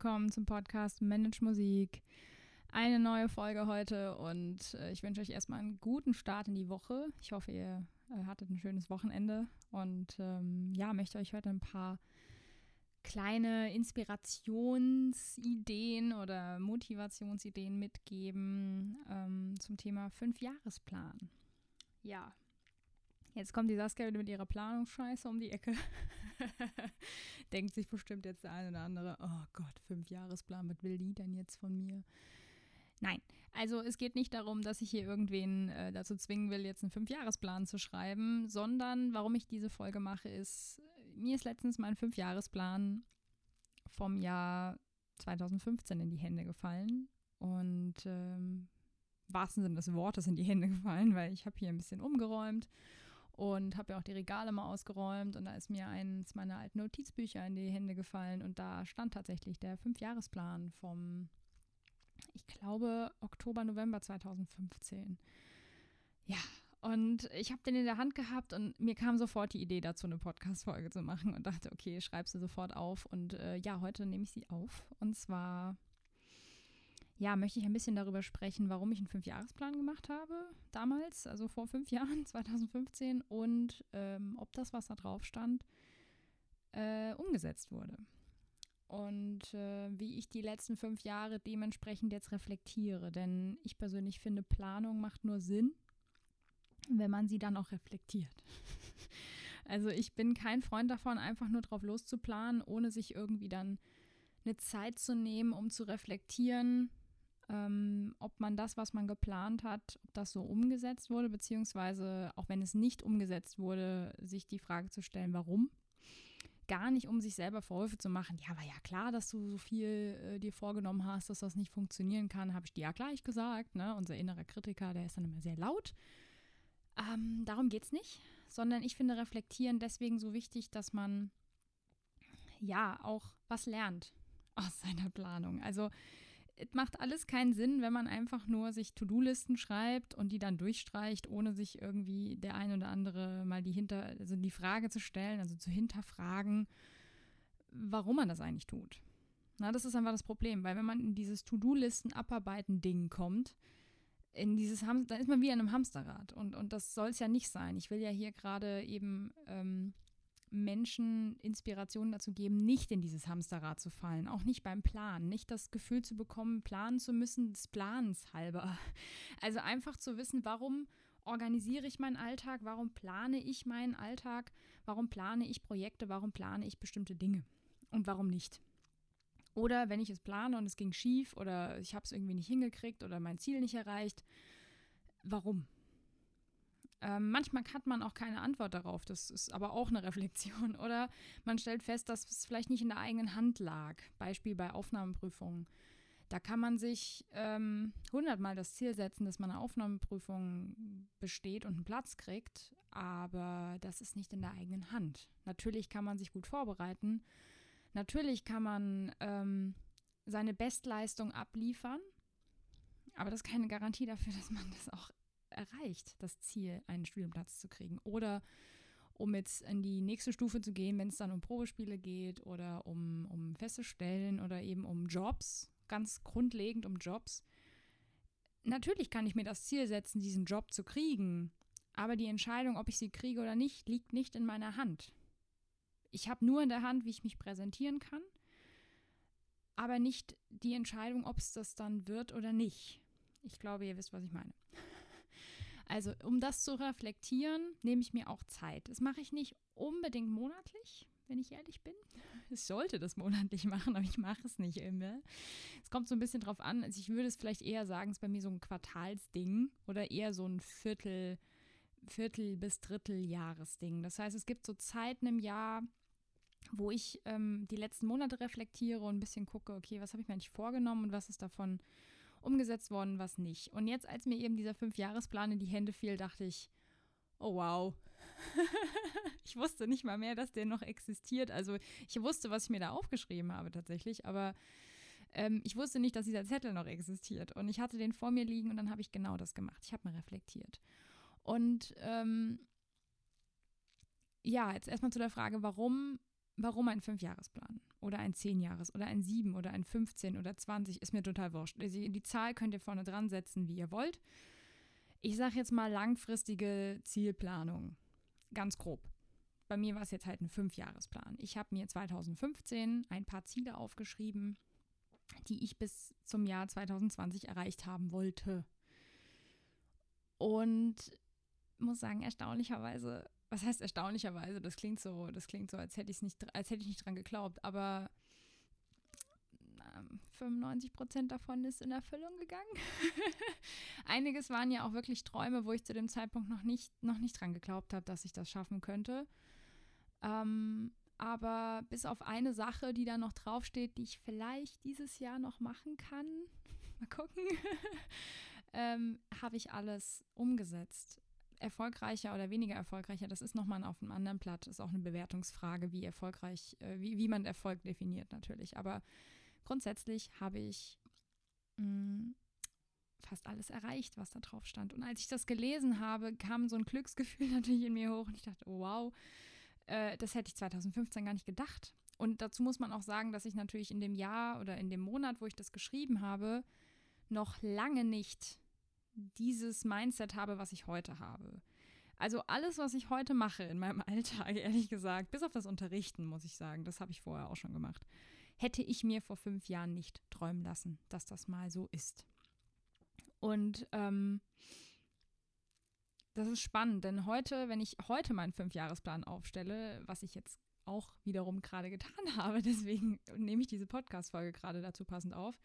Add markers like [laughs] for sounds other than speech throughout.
Willkommen zum Podcast Manage Musik. Eine neue Folge heute und äh, ich wünsche euch erstmal einen guten Start in die Woche. Ich hoffe, ihr äh, hattet ein schönes Wochenende und ähm, ja, möchte euch heute ein paar kleine Inspirationsideen oder Motivationsideen mitgeben ähm, zum Thema Fünfjahresplan. Ja, Jetzt kommt die Saskia wieder mit ihrer Planungsscheiße um die Ecke. [laughs] [laughs] Denkt sich bestimmt jetzt der eine oder andere, oh Gott, fünf Jahresplan, was will die denn jetzt von mir? Nein, also es geht nicht darum, dass ich hier irgendwen äh, dazu zwingen will, jetzt einen Fünfjahresplan zu schreiben, sondern warum ich diese Folge mache, ist, mir ist letztens mein Fünfjahresplan vom Jahr 2015 in die Hände gefallen und ähm, wahrsten Sinne des Wortes in die Hände gefallen, weil ich habe hier ein bisschen umgeräumt und habe ja auch die Regale mal ausgeräumt und da ist mir eins meiner alten Notizbücher in die Hände gefallen und da stand tatsächlich der Fünfjahresplan vom, ich glaube, Oktober, November 2015. Ja, und ich habe den in der Hand gehabt und mir kam sofort die Idee dazu, eine Podcast-Folge zu machen und dachte, okay, schreibst du sofort auf. Und äh, ja, heute nehme ich sie auf. Und zwar ja, möchte ich ein bisschen darüber sprechen, warum ich einen Fünfjahresplan gemacht habe, damals, also vor fünf [laughs] Jahren, 2015, und ähm, ob das, was da drauf stand, äh, umgesetzt wurde. Und äh, wie ich die letzten fünf Jahre dementsprechend jetzt reflektiere. Denn ich persönlich finde, Planung macht nur Sinn, wenn man sie dann auch reflektiert. [laughs] also ich bin kein Freund davon, einfach nur drauf loszuplanen, ohne sich irgendwie dann eine Zeit zu nehmen, um zu reflektieren, ähm, ob man das, was man geplant hat, ob das so umgesetzt wurde, beziehungsweise auch wenn es nicht umgesetzt wurde, sich die Frage zu stellen, warum. Gar nicht, um sich selber Vorwürfe zu machen. Ja, war ja klar, dass du so viel äh, dir vorgenommen hast, dass das nicht funktionieren kann, habe ich dir ja gleich gesagt. Ne? Unser innerer Kritiker, der ist dann immer sehr laut. Ähm, darum geht es nicht, sondern ich finde Reflektieren deswegen so wichtig, dass man ja auch was lernt aus [laughs] seiner Planung. Also es macht alles keinen Sinn, wenn man einfach nur sich To-Do-Listen schreibt und die dann durchstreicht, ohne sich irgendwie der ein oder andere mal die hinter, also die Frage zu stellen, also zu hinterfragen, warum man das eigentlich tut. Na, das ist einfach das Problem, weil wenn man in dieses To-Do-Listen abarbeiten Ding kommt, in dieses Ham dann ist man wie in einem Hamsterrad und, und das soll es ja nicht sein. Ich will ja hier gerade eben ähm, Menschen Inspirationen dazu geben, nicht in dieses Hamsterrad zu fallen, auch nicht beim Planen, nicht das Gefühl zu bekommen, planen zu müssen des Plans halber. [laughs] Also einfach zu wissen, warum organisiere ich meinen Alltag, warum plane ich meinen Alltag, warum plane ich Projekte, warum plane ich bestimmte Dinge und warum nicht. Oder wenn ich es plane und es ging schief oder ich habe es irgendwie nicht hingekriegt oder mein Ziel nicht erreicht, warum? Ähm, manchmal hat man auch keine Antwort darauf, das ist aber auch eine [laughs] Reflexion. Oder man stellt fest, dass es vielleicht nicht in der eigenen Hand lag. Beispiel bei Aufnahmeprüfungen. Da kann man sich ähm, hundertmal ähm, das Ziel setzen, dass man eine Aufnahmeprüfung besteht und einen Platz kriegt, aber das ist nicht in der eigenen Hand. Natürlich kann man sich gut vorbereiten. Natürlich kann man ähm, seine Bestleistung abliefern, aber das ist keine Garantie dafür, [laughs] dass man das auch erreicht, das Ziel, einen Studienplatz zu kriegen. Oder um jetzt in die nächste Stufe zu gehen, wenn es dann um Probespiele geht oder um, um feste Stellen oder eben um Jobs, ganz grundlegend um Jobs. Natürlich kann ich mir das Ziel setzen, diesen Job zu kriegen, aber die Entscheidung, ob ich sie kriege oder nicht, liegt nicht in meiner Hand. Ich habe nur in der Hand, wie ich mich präsentieren kann, aber nicht die Entscheidung, ob es das dann wird oder nicht. Ich glaube, ihr wisst, was ich meine. Also, um das zu reflektieren, nehme ich mir auch Zeit. Das mache ich nicht unbedingt monatlich, wenn ich ehrlich bin. [laughs] Ich sollte das monatlich machen, aber ich mache es nicht immer. Es kommt so ein bisschen drauf an. Also ich würde es vielleicht eher sagen, es ist bei mir so ein Quartalsding oder eher so ein Viertel, Viertel bis Dritteljahresding. Das heißt, es gibt so Zeiten im Jahr, wo ich ähm, die letzten Monate reflektiere und ein bisschen gucke, okay, was habe ich mir eigentlich vorgenommen und was ist davon umgesetzt worden, was nicht. Und jetzt, als mir eben dieser Fünfjahresplan in die Hände fiel, dachte ich, oh wow. [laughs] ich wusste nicht mal mehr, dass der noch existiert. Also ich wusste, was ich mir da aufgeschrieben habe tatsächlich, aber ähm, ich wusste nicht, dass dieser Zettel noch existiert. Und ich hatte den vor mir liegen und dann habe ich genau das gemacht. Ich habe mal reflektiert. Und ähm, ja, jetzt erstmal zu der Frage, warum, warum ein Fünfjahresplan? Oder ein 10-Jahres oder ein 7 oder ein 15 oder 20, ist mir total wurscht. Also die Zahl könnt ihr vorne dran setzen, wie ihr wollt. Ich sage jetzt mal langfristige Zielplanung. Ganz grob. Bei mir war es jetzt halt ein Fünfjahresplan. Ich habe mir 2015 ein paar Ziele aufgeschrieben, die ich bis zum Jahr 2020 erreicht haben wollte. Und muss sagen, erstaunlicherweise, was heißt erstaunlicherweise? Das klingt so, das klingt so, als hätte ich nicht, als hätte ich nicht dran geglaubt, aber 95 Prozent davon ist in Erfüllung gegangen. [laughs] Einiges waren ja auch wirklich Träume, wo ich zu dem Zeitpunkt noch nicht, noch nicht dran geglaubt habe, dass ich das schaffen könnte. Ähm, aber bis auf eine Sache, die da noch draufsteht, die ich vielleicht dieses Jahr noch machen kann, [laughs] mal gucken, [laughs] ähm, habe ich alles umgesetzt. Erfolgreicher oder weniger erfolgreicher, das ist nochmal auf einem anderen Blatt, ist auch eine Bewertungsfrage, wie erfolgreich, äh, wie, wie man Erfolg definiert natürlich. Aber grundsätzlich habe ich mh, mm, fast alles erreicht, was da drauf stand. Und als ich das gelesen habe, kam so ein Glücksgefühl [laughs] natürlich in mir hoch und ich dachte, oh, wow, äh, das hätte ich 2015 gar nicht gedacht. Und dazu muss man auch sagen, dass ich natürlich in dem Jahr oder in dem Monat, wo ich das geschrieben habe, noch lange nicht dieses Mindset habe, was ich heute habe. Also alles, was ich heute mache in meinem [laughs] Alltag, ehrlich gesagt, bis auf das Unterrichten, muss ich sagen, das habe ich vorher auch schon gemacht, hätte ich mir vor fünf Jahren nicht träumen lassen, dass das mal so ist. Und ähm, das ist spannend, denn heute, wenn ich heute meinen Fünfjahresplan aufstelle, was ich jetzt auch wiederum gerade getan [laughs] habe, deswegen nehme ich diese Podcast-Folge gerade dazu passend auf,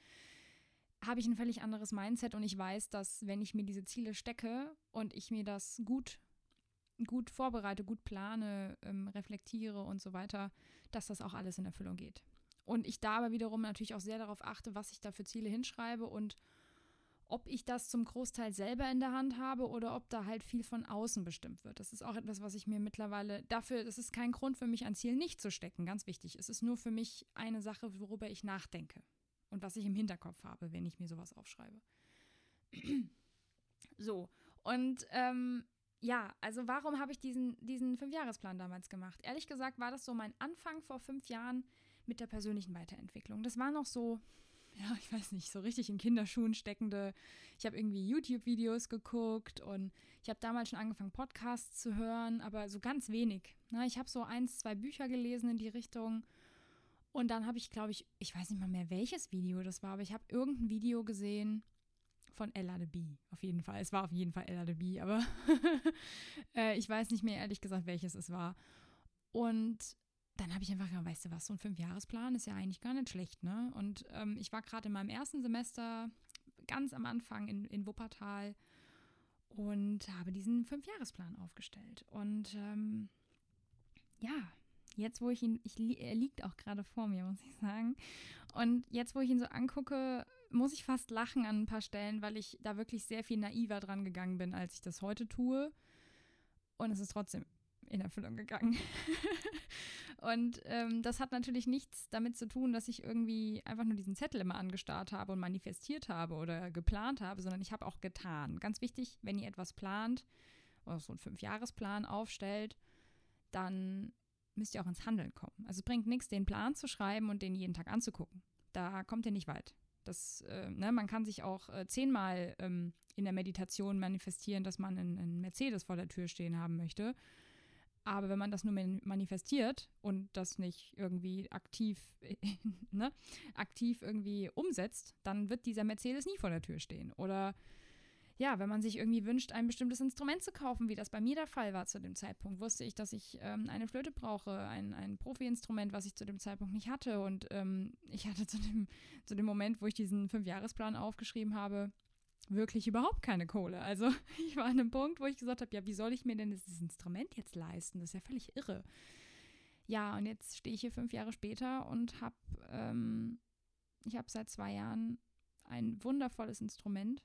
habe ich ein völlig anderes Mindset und ich weiß, dass wenn ich mir diese Ziele stecke und ich mir das gut, gut vorbereite, gut plane, ähm, reflektiere und so weiter, dass das auch alles in Erfüllung geht. Und ich da aber wiederum natürlich auch sehr darauf achte, was ich da für Ziele hinschreibe und ob ich das zum Großteil selber in der Hand habe oder ob da halt viel von außen bestimmt wird. Das ist auch etwas, was ich mir mittlerweile dafür, das ist kein Grund für mich, ein Ziel nicht zu stecken, ganz wichtig. Es ist nur für mich eine Sache, worüber ich nachdenke und was ich im Hinterkopf habe, wenn ich mir sowas aufschreibe. [clears throat] so, und ähm, ja, also warum habe ich diesen, diesen Fünfjahresplan damals gemacht? Ehrlich gesagt war das so mein Anfang vor fünf Jahren mit der persönlichen Weiterentwicklung. Das war noch so, ja, ich weiß nicht, so richtig in Kinderschuhen steckende. Ich habe irgendwie YouTube-Videos geguckt und ich habe damals schon angefangen, Podcasts zu hören, aber so ganz wenig. Na, ich habe so eins, zwei Bücher gelesen in die Richtung. Und dann habe ich, glaube ich, ich weiß nicht mal mehr, welches Video das war, aber ich habe irgendein Video gesehen von Ella de Bee. Auf jeden Fall. Es war auf jeden Fall Ella de Bee, aber [laughs] äh, ich weiß nicht mehr ehrlich gesagt, welches es war. Und dann habe ich einfach gesagt, weißt du was, so ein Fünfjahresplan ist ja eigentlich gar nicht schlecht, ne? Und ähm, ich war gerade in meinem ersten Semester ganz am Anfang in, in Wuppertal und habe diesen Fünfjahresplan aufgestellt. Und ähm, ja, jetzt wo ich ihn, ich, er liegt auch gerade vor mir, muss ich sagen. Und jetzt, wo ich ihn so angucke, muss ich fast lachen an ein paar Stellen, weil ich da wirklich sehr viel naiver dran gegangen bin, als ich das heute tue. Und es ist trotzdem in Erfüllung gegangen. [laughs] und ähm, das hat natürlich nichts damit zu tun, dass ich irgendwie einfach nur diesen Zettel immer angestarrt habe und manifestiert habe oder geplant habe, sondern ich habe auch getan. Ganz wichtig, wenn ihr etwas plant oder so einen Fünfjahresplan aufstellt, dann müsst ihr auch ins Handeln kommen. Also es bringt nichts, den Plan zu schreiben und den jeden Tag anzugucken. Da kommt ihr nicht weit. Das, äh, ne, man kann sich auch äh, zehnmal ähm, in der Meditation manifestieren, dass man einen, Mercedes vor der Tür stehen haben möchte. Aber wenn man das nur manifestiert und das nicht irgendwie aktiv, [laughs] ne, aktiv irgendwie umsetzt, dann wird dieser Mercedes nie vor der Tür stehen. Oder ja, wenn man sich irgendwie wünscht, ein bestimmtes Instrument zu kaufen, wie das bei mir der Fall war zu dem Zeitpunkt, wusste ich, dass ich ähm, eine Flöte brauche, ein, ein Profi-Instrument, was ich zu dem Zeitpunkt nicht hatte. Und ähm, ich hatte zu dem, zu dem Moment, wo ich diesen Fünfjahresplan aufgeschrieben habe, wirklich überhaupt keine Kohle. Also [laughs] ich war an einem Punkt, wo ich gesagt habe, ja, wie soll ich mir denn dieses Instrument jetzt leisten? Das ist ja völlig irre. Ja, und jetzt stehe ich hier fünf Jahre später und habe, ähm, ich habe seit zwei Jahren ein wundervolles Instrument,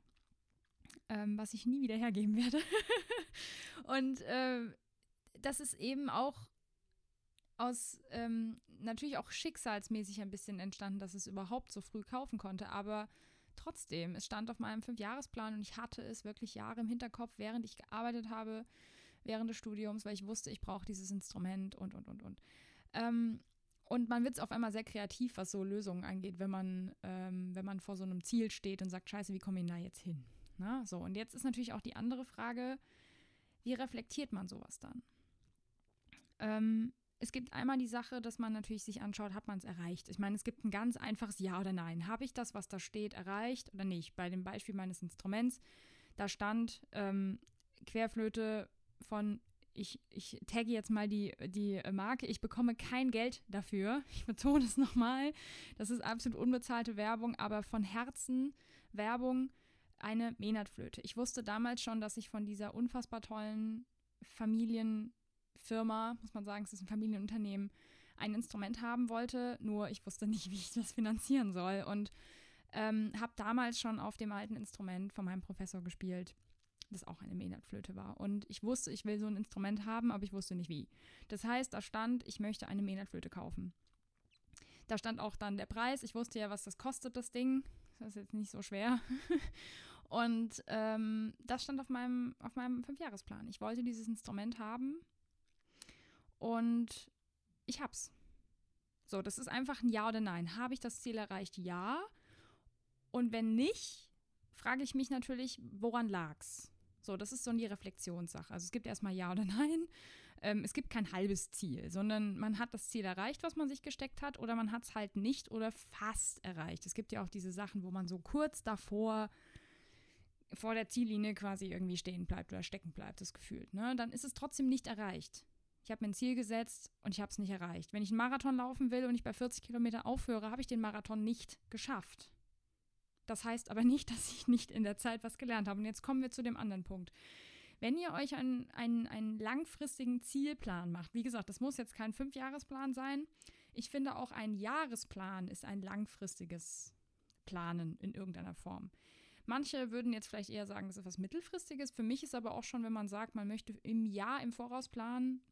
ähm, was ich nie wieder hergeben werde. [laughs] und äh, das ist eben auch aus ähm, natürlich auch schicksalsmäßig ein bisschen entstanden, dass es überhaupt so früh kaufen konnte, aber trotzdem, es stand auf meinem Fünfjahresplan und ich hatte es wirklich Jahre im Hinterkopf, während ich gearbeitet habe, während des Studiums, weil ich wusste, ich brauche dieses Instrument und, und, und, und. Ähm, und man wird auf einmal sehr kreativ, was so Lösungen angeht, wenn man, ähm, wenn man vor so einem Ziel steht und sagt, scheiße, wie komme ich da jetzt hin? Na, so, und jetzt ist natürlich auch die andere Frage, wie reflektiert man sowas dann? Ähm, es gibt einmal die Sache, dass man natürlich sich anschaut, hat man es erreicht. Ich meine, es gibt ein ganz einfaches Ja oder Nein. Habe ich das, was da steht, erreicht oder nicht? Bei dem Beispiel meines Instruments, da stand ähm, Querflöte von, ich, ich tagge jetzt mal die, die Marke, ich bekomme kein Geld dafür. [laughs] Ich betone es nochmal. Das ist absolut unbezahlte Werbung, aber von Herzen Werbung eine Menatflöte. Ich wusste damals schon, dass ich von dieser unfassbar tollen Familien Firma, muss man sagen, es ist ein Familienunternehmen, ein Instrument haben wollte, nur ich wusste nicht, wie ich das finanzieren soll. Und ähm, habe damals schon auf dem alten Instrument von meinem Professor gespielt, das auch eine Maynard-Flöte war. Und ich wusste, ich will so ein Instrument haben, aber ich wusste nicht wie. Das heißt, da stand, ich möchte eine Maynard-Flöte kaufen. Da stand auch dann der Preis. Ich wusste ja, was das kostet, das Ding. Das ist jetzt nicht so schwer. [laughs] Und ähm, das stand auf meinem, auf meinem Fünfjahresplan. Ich wollte dieses Instrument haben und ich hab's. So, das ist einfach ein Ja oder Nein. Habe ich das Ziel erreicht? Ja. Und wenn nicht, frage ich mich natürlich, woran lag's? So, das ist so die Reflexionssache. Also es gibt erstmal Ja oder Nein. Ähm, es gibt kein halbes Ziel, sondern man hat das Ziel erreicht, was man sich gesteckt hat, oder man hat es halt nicht oder fast erreicht. Es gibt ja auch diese Sachen, wo man so kurz davor vor der Ziellinie quasi irgendwie stehen bleibt oder stecken bleibt, das Gefühl. Ne? Dann ist es trotzdem nicht erreicht. Ich habe mir ein Ziel gesetzt und ich habe es nicht erreicht. Wenn ich einen Marathon laufen will und ich bei 40 Kilometer aufhöre, habe ich den Marathon nicht geschafft. Das heißt aber nicht, dass ich nicht in der Zeit was gelernt habe. Und jetzt kommen wir zu dem anderen Punkt. Wenn ihr euch einen, einen, einen langfristigen Zielplan macht, wie gesagt, das muss jetzt kein Fünfjahresplan sein. Ich finde auch ein Jahresplan ist ein langfristiges Planen in irgendeiner Form. Manche würden jetzt vielleicht eher sagen, das ist etwas Mittelfristiges. Für mich ist aber auch schon, wenn man sagt, man möchte im Jahr im Voraus planen,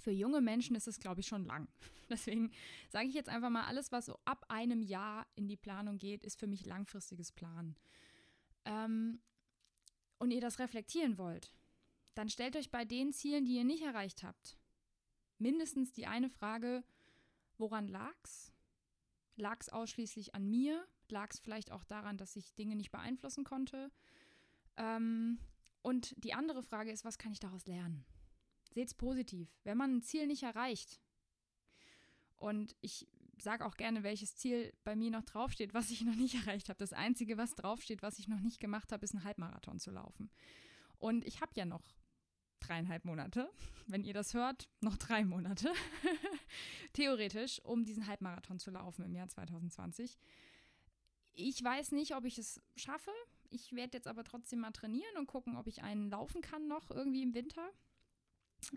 für junge Menschen ist es, glaube ich, schon lang. [laughs] Deswegen sage ich jetzt einfach mal, alles, was so ab einem Jahr in die Planung geht, ist für mich langfristiges Planen. Ähm, und ihr das reflektieren wollt, dann stellt euch bei den Zielen, die ihr nicht erreicht habt, mindestens die eine Frage, woran lag's? Lag es ausschließlich an mir? Lag es vielleicht auch daran, dass ich Dinge nicht beeinflussen konnte? Ähm, und die andere Frage ist, was kann ich daraus lernen? Seht es positiv. Wenn man ein Ziel nicht erreicht, und ich sage auch gerne, welches Ziel bei mir noch draufsteht, was ich noch nicht [laughs] erreicht habe. Das Einzige, was draufsteht, was ich noch nicht gemacht habe, ist ein Halbmarathon zu laufen. Und ich habe ja noch dreieinhalb Monate, [laughs] wenn ihr das hört, noch drei Monate, [laughs] theoretisch, um diesen Halbmarathon zu laufen im Jahr 2020. Ich weiß nicht, ob ich es schaffe. Ich werde jetzt aber trotzdem mal trainieren und gucken, ob ich einen laufen kann noch irgendwie im Winter.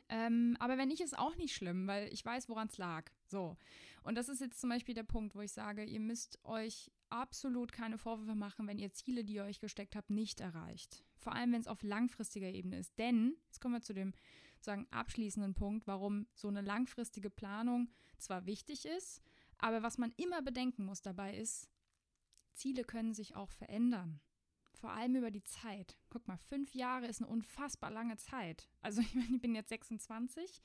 Ähm, aber wenn nicht, ist auch nicht schlimm, weil ich weiß, woran es lag. So. Und das ist jetzt zum Beispiel der Punkt, wo ich sage, ihr müsst euch absolut keine Vorwürfe machen, wenn ihr Ziele, die ihr euch gesteckt habt, nicht erreicht. Vor allem, wenn es auf langfristiger Ebene ist. Denn, jetzt kommen wir zu dem sagen, abschließenden Punkt, warum so eine langfristige Planung zwar wichtig ist, aber was man immer bedenken muss dabei ist, Ziele können sich auch verändern vor allem über die Zeit. Guck mal, fünf Jahre ist eine unfassbar lange Zeit. Also [laughs] ich meine, ich bin jetzt 26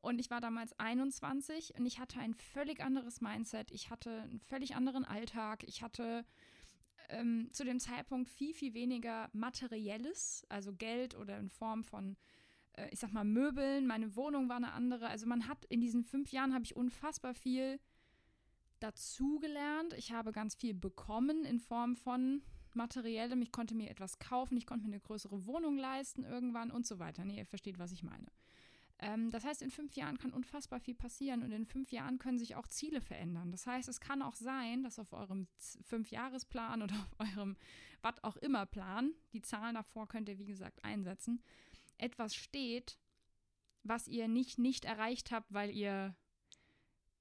und ich war damals 21 und ich hatte ein völlig anderes Mindset. Ich hatte einen völlig anderen Alltag. Ich hatte ähm, zu dem Zeitpunkt viel, viel weniger Materielles, also Geld oder in Form von, äh, ich sag mal, Möbeln. Meine Wohnung war eine andere. Also man hat in diesen fünf Jahren habe ich unfassbar viel dazugelernt. Ich habe ganz viel bekommen in Form von materiellem. Ich konnte mir etwas kaufen, ich konnte mir eine größere Wohnung leisten irgendwann und so weiter. Nee, ihr versteht, was ich meine. Ähm, das heißt, in fünf Jahren kann unfassbar viel passieren und in fünf Jahren können sich auch Ziele verändern. Das heißt, es kann auch sein, dass auf eurem Fünfjahresplan oder auf eurem was auch immer Plan, die Zahlen davor könnt ihr wie gesagt einsetzen, etwas steht, was ihr nicht nicht erreicht habt, weil ihr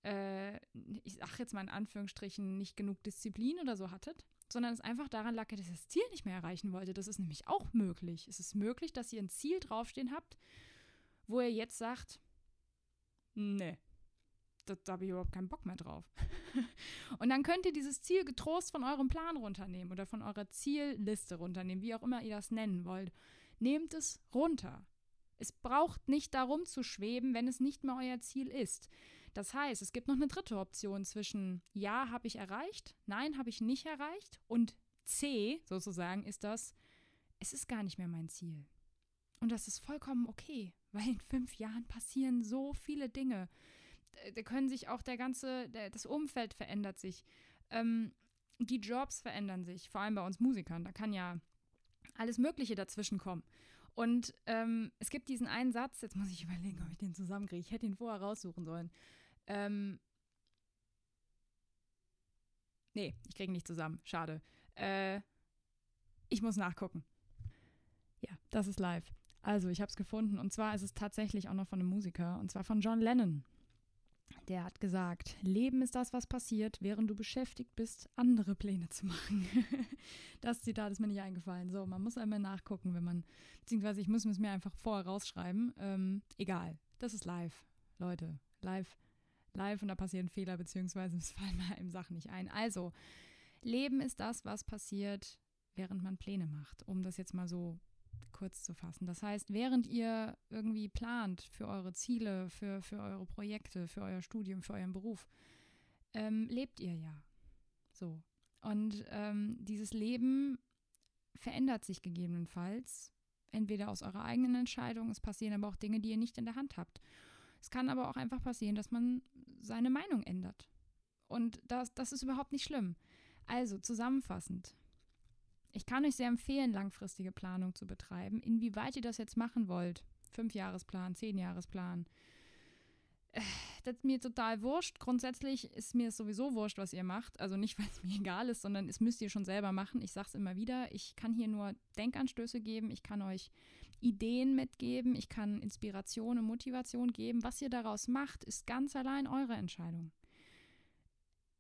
äh, ich sag jetzt mal in Anführungsstrichen, nicht genug Disziplin oder so hattet, sondern es einfach daran lag, dass ihr das Ziel nicht mehr erreichen wollte. Das ist nämlich auch möglich. Es ist möglich, dass ihr ein Ziel draufstehen habt, wo ihr jetzt sagt, nee, da, da habe ich überhaupt keinen Bock mehr drauf. [laughs] und dann könnt ihr dieses Ziel getrost von eurem Plan runternehmen oder von eurer Zielliste runternehmen, wie auch immer ihr das nennen wollt. Nehmt es runter. Es braucht nicht darum zu schweben, wenn es nicht mehr euer Ziel ist. Das heißt, es gibt noch eine dritte Option zwischen Ja, habe ich erreicht, Nein, habe ich nicht erreicht und C sozusagen ist das, es ist gar nicht mehr mein Ziel. Und das ist vollkommen okay, [laughs] weil in fünf Jahren passieren so viele Dinge. Da können sich auch der ganze, der, das Umfeld verändert sich. Ähm, die Jobs verändern sich, vor allem bei uns Musikern. Da kann ja alles Mögliche dazwischen kommen. Und ähm, es gibt diesen einen Satz, jetzt muss ich überlegen, ob ich den zusammenkriege. Ich hätte ihn vorher raussuchen sollen. Ähm, nee, ich kriege nicht zusammen. Schade. Äh, ich muss nachgucken. Ja, das ist live. Also, ich habe es gefunden. Und zwar ist es tatsächlich auch noch von einem Musiker. Und zwar von John Lennon. Der hat gesagt, Leben ist das, was passiert, während du beschäftigt bist, andere Pläne zu machen. [laughs] das Zitat ist mir nicht eingefallen. So, man muss einmal nachgucken, wenn man, beziehungsweise ich muss es mir einfach vorher rausschreiben. Ähm, egal, das ist live, Leute, live, live und da passieren Fehler, beziehungsweise es [laughs] fallen einem Sachen nicht ein. Also, Leben ist das, was passiert, während man Pläne macht, um das jetzt mal so kurz zu fassen. Das heißt, während ihr irgendwie plant für eure Ziele, für, für eure Projekte, für euer Studium, für euren Beruf, ähm, lebt ihr ja. So. Und ähm, dieses Leben verändert sich gegebenenfalls, entweder aus eurer eigenen Entscheidung, es passieren aber auch Dinge, die ihr nicht in der Hand habt. Es kann aber auch einfach passieren, dass man seine Meinung ändert. Und das, das ist überhaupt nicht schlimm. Also zusammenfassend, ich kann euch sehr empfehlen, langfristige Planung zu betreiben. Inwieweit ihr das jetzt machen wollt, Fünfjahresplan, Zehnjahresplan, ist mir total wurscht. Grundsätzlich ist mir es sowieso wurscht, was ihr macht. Also nicht, [laughs] weil es mir egal ist, sondern es müsst ihr schon selber machen. Ich sage es immer wieder. Ich kann hier nur Denkanstöße geben. Ich kann euch Ideen mitgeben. Ich kann Inspiration und Motivation geben. Was ihr daraus macht, ist ganz allein eure Entscheidung.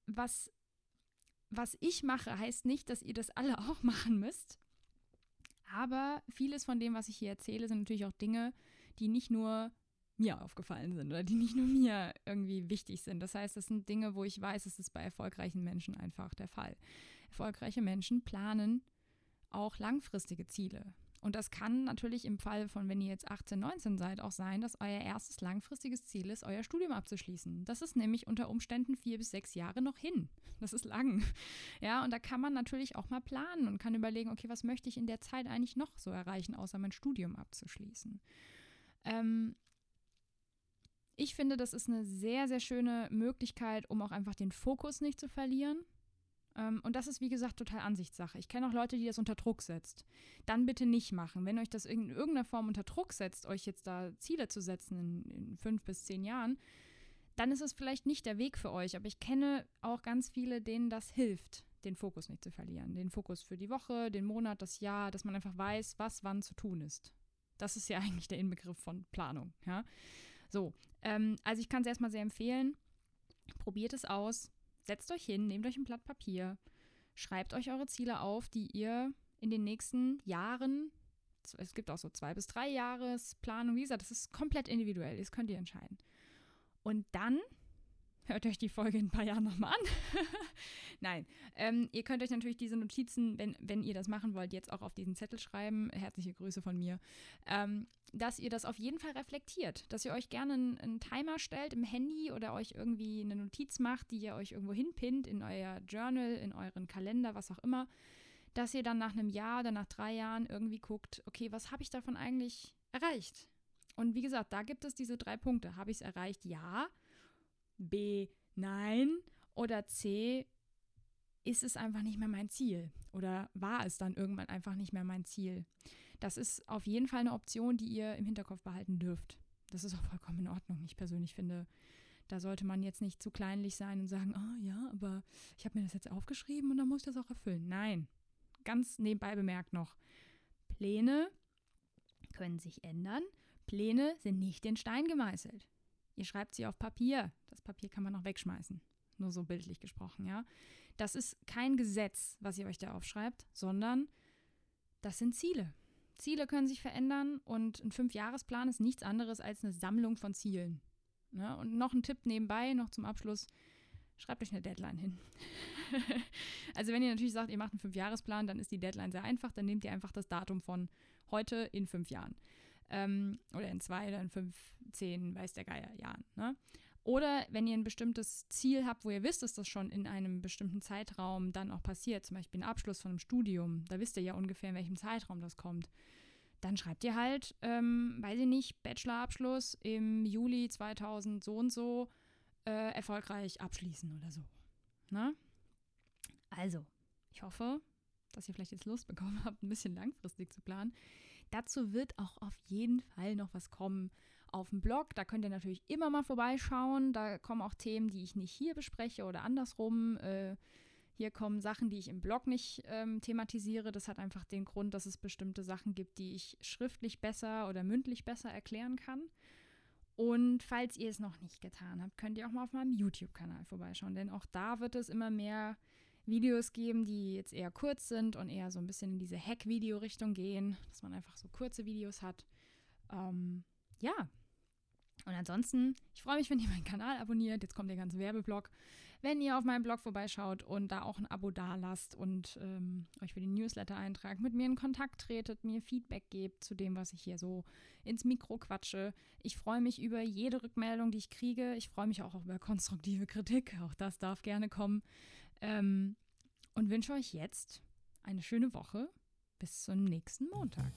Was was ich mache, heißt nicht, dass ihr das alle [laughs] auch machen müsst. Aber vieles von dem, was ich hier erzähle, sind natürlich auch Dinge, die nicht nur mir aufgefallen sind oder die nicht nur mir irgendwie wichtig sind. Das heißt, das sind Dinge, wo ich weiß, es ist bei erfolgreichen Menschen einfach der Fall. Erfolgreiche Menschen planen auch langfristige Ziele. Und das kann natürlich im Fall von, wenn ihr jetzt 18, 19 seid, auch sein, dass euer erstes langfristiges Ziel ist, euer Studium abzuschließen. Das ist nämlich unter Umständen vier bis sechs Jahre noch hin. Das ist lang. [laughs] Ja, und da kann man natürlich auch mal planen und kann überlegen, okay, was möchte ich in der Zeit eigentlich noch so erreichen, außer mein Studium abzuschließen. Ähm, ich finde, das ist eine sehr, sehr schöne Möglichkeit, um auch einfach den Fokus nicht zu verlieren. Ähm, und das ist, wie gesagt, total Ansichtssache. Ich kenne auch Leute, die das unter Druck setzt. Dann bitte nicht machen. Wenn euch das in irgendeiner Form unter Druck setzt, euch jetzt da Ziele zu setzen in, in fünf bis zehn Jahren, dann ist es vielleicht nicht der Weg für euch. Aber ich kenne auch ganz viele, denen das hilft, den Fokus nicht zu verlieren. Den Fokus für die Woche, den Monat, das Jahr, dass man einfach weiß, was wann zu tun ist. Das ist ja [laughs] eigentlich der Inbegriff von Planung. Ja? So, ähm, also ich kann es erstmal sehr empfehlen. Probiert es aus, setzt euch hin, nehmt euch ein Blatt Papier, schreibt euch eure Ziele auf, die ihr in den nächsten Jahren, es gibt auch so zwei bis drei Jahresplanung, wie gesagt, das ist komplett individuell, das könnt ihr entscheiden. Und dann hört euch die Folge in ein paar Jahren nochmal an. [laughs] Nein, ähm, ihr könnt euch natürlich diese Notizen, wenn, wenn ihr das machen wollt, jetzt auch auf diesen Zettel schreiben. Herzliche Grüße von mir. Ähm, dass ihr das auf jeden Fall reflektiert. Dass ihr euch gerne einen, einen, Timer stellt im Handy oder euch irgendwie eine Notiz macht, die ihr euch irgendwo hinpinnt, in euer Journal, in euren Kalender, was auch immer. Dass ihr dann nach einem Jahr oder nach drei Jahren irgendwie guckt, okay, was habe ich davon eigentlich erreicht? Und wie gesagt, da gibt es diese drei Punkte. Habe ich es erreicht? Ja. B, nein. Oder C, ist es einfach nicht mehr mein Ziel? Oder war es dann irgendwann einfach nicht mehr mein Ziel? Das ist auf jeden Fall eine Option, die ihr im Hinterkopf behalten dürft. Das ist auch vollkommen in Ordnung. Ich persönlich finde, da sollte man jetzt nicht zu kleinlich sein und sagen, oh ja, aber ich habe mir das jetzt aufgeschrieben und dann muss ich das auch erfüllen. Nein, ganz nebenbei bemerkt noch, Pläne können sich ändern. Pläne sind nicht in Stein gemeißelt. Ihr schreibt sie auf Papier. Das Papier kann man noch wegschmeißen. Nur so bildlich gesprochen, ja. Das ist kein Gesetz, was ihr euch da aufschreibt, sondern das sind Ziele. Ziele können sich verändern und ein Fünfjahresplan ist nichts anderes als eine Sammlung von Zielen. Ne? und noch ein Tipp nebenbei, noch zum Abschluss, schreibt euch eine Deadline hin. [laughs] also wenn ihr natürlich sagt, ihr macht einen Fünfjahresplan, dann ist die Deadline sehr einfach, dann nehmt ihr einfach das Datum von heute in fünf Jahren. Ähm, oder in zwei oder in fünf, zehn, weiß der Geier Jahren. Ne? Oder wenn ihr ein bestimmtes Ziel habt, wo ihr wisst, dass das schon in einem bestimmten Zeitraum dann auch passiert, zum Beispiel ein Abschluss von einem Studium, da wisst ihr ja ungefähr, in welchem Zeitraum das kommt. Dann schreibt ihr halt, ähm, weiß ich nicht, Bachelorabschluss im Juli 2000 so und so äh, erfolgreich abschließen oder so. Ne? Also, ich hoffe, dass ihr vielleicht jetzt Lust bekommen [laughs] habt, ein bisschen langfristig zu planen. Dazu wird auch auf jeden Fall noch was kommen auf dem Blog. Da könnt ihr natürlich immer mal vorbeischauen. Da kommen auch Themen, die ich nicht hier bespreche oder andersrum. Äh, hier kommen Sachen, die ich im Blog nicht ähm, thematisiere. Das hat einfach den Grund, dass es bestimmte Sachen gibt, die ich schriftlich besser oder mündlich besser erklären kann. Und falls ihr es noch nicht getan habt, könnt ihr auch mal auf meinem YouTube-Kanal vorbeischauen, denn auch da wird es immer mehr Videos geben, die jetzt eher kurz sind und eher so ein bisschen in diese Hack-Video-Richtung gehen, dass man einfach so kurze Videos hat. Ähm, ja. Und ansonsten, ich freue mich, wenn ihr meinen Kanal abonniert. Jetzt kommt der ganze Werbeblock. Wenn ihr auf meinem Blog vorbeischaut und da auch ein Abo dalasst und ähm, euch für den Newsletter eintragt, mit mir in Kontakt tretet, mir Feedback gebt zu dem, was ich hier so ins Mikro quatsche. Ich freue mich über jede Rückmeldung, die ich kriege. Ich freue mich auch über konstruktive Kritik. Auch das darf gerne kommen. Ähm, und wünsche euch jetzt eine schöne Woche. Bis zum nächsten Montag.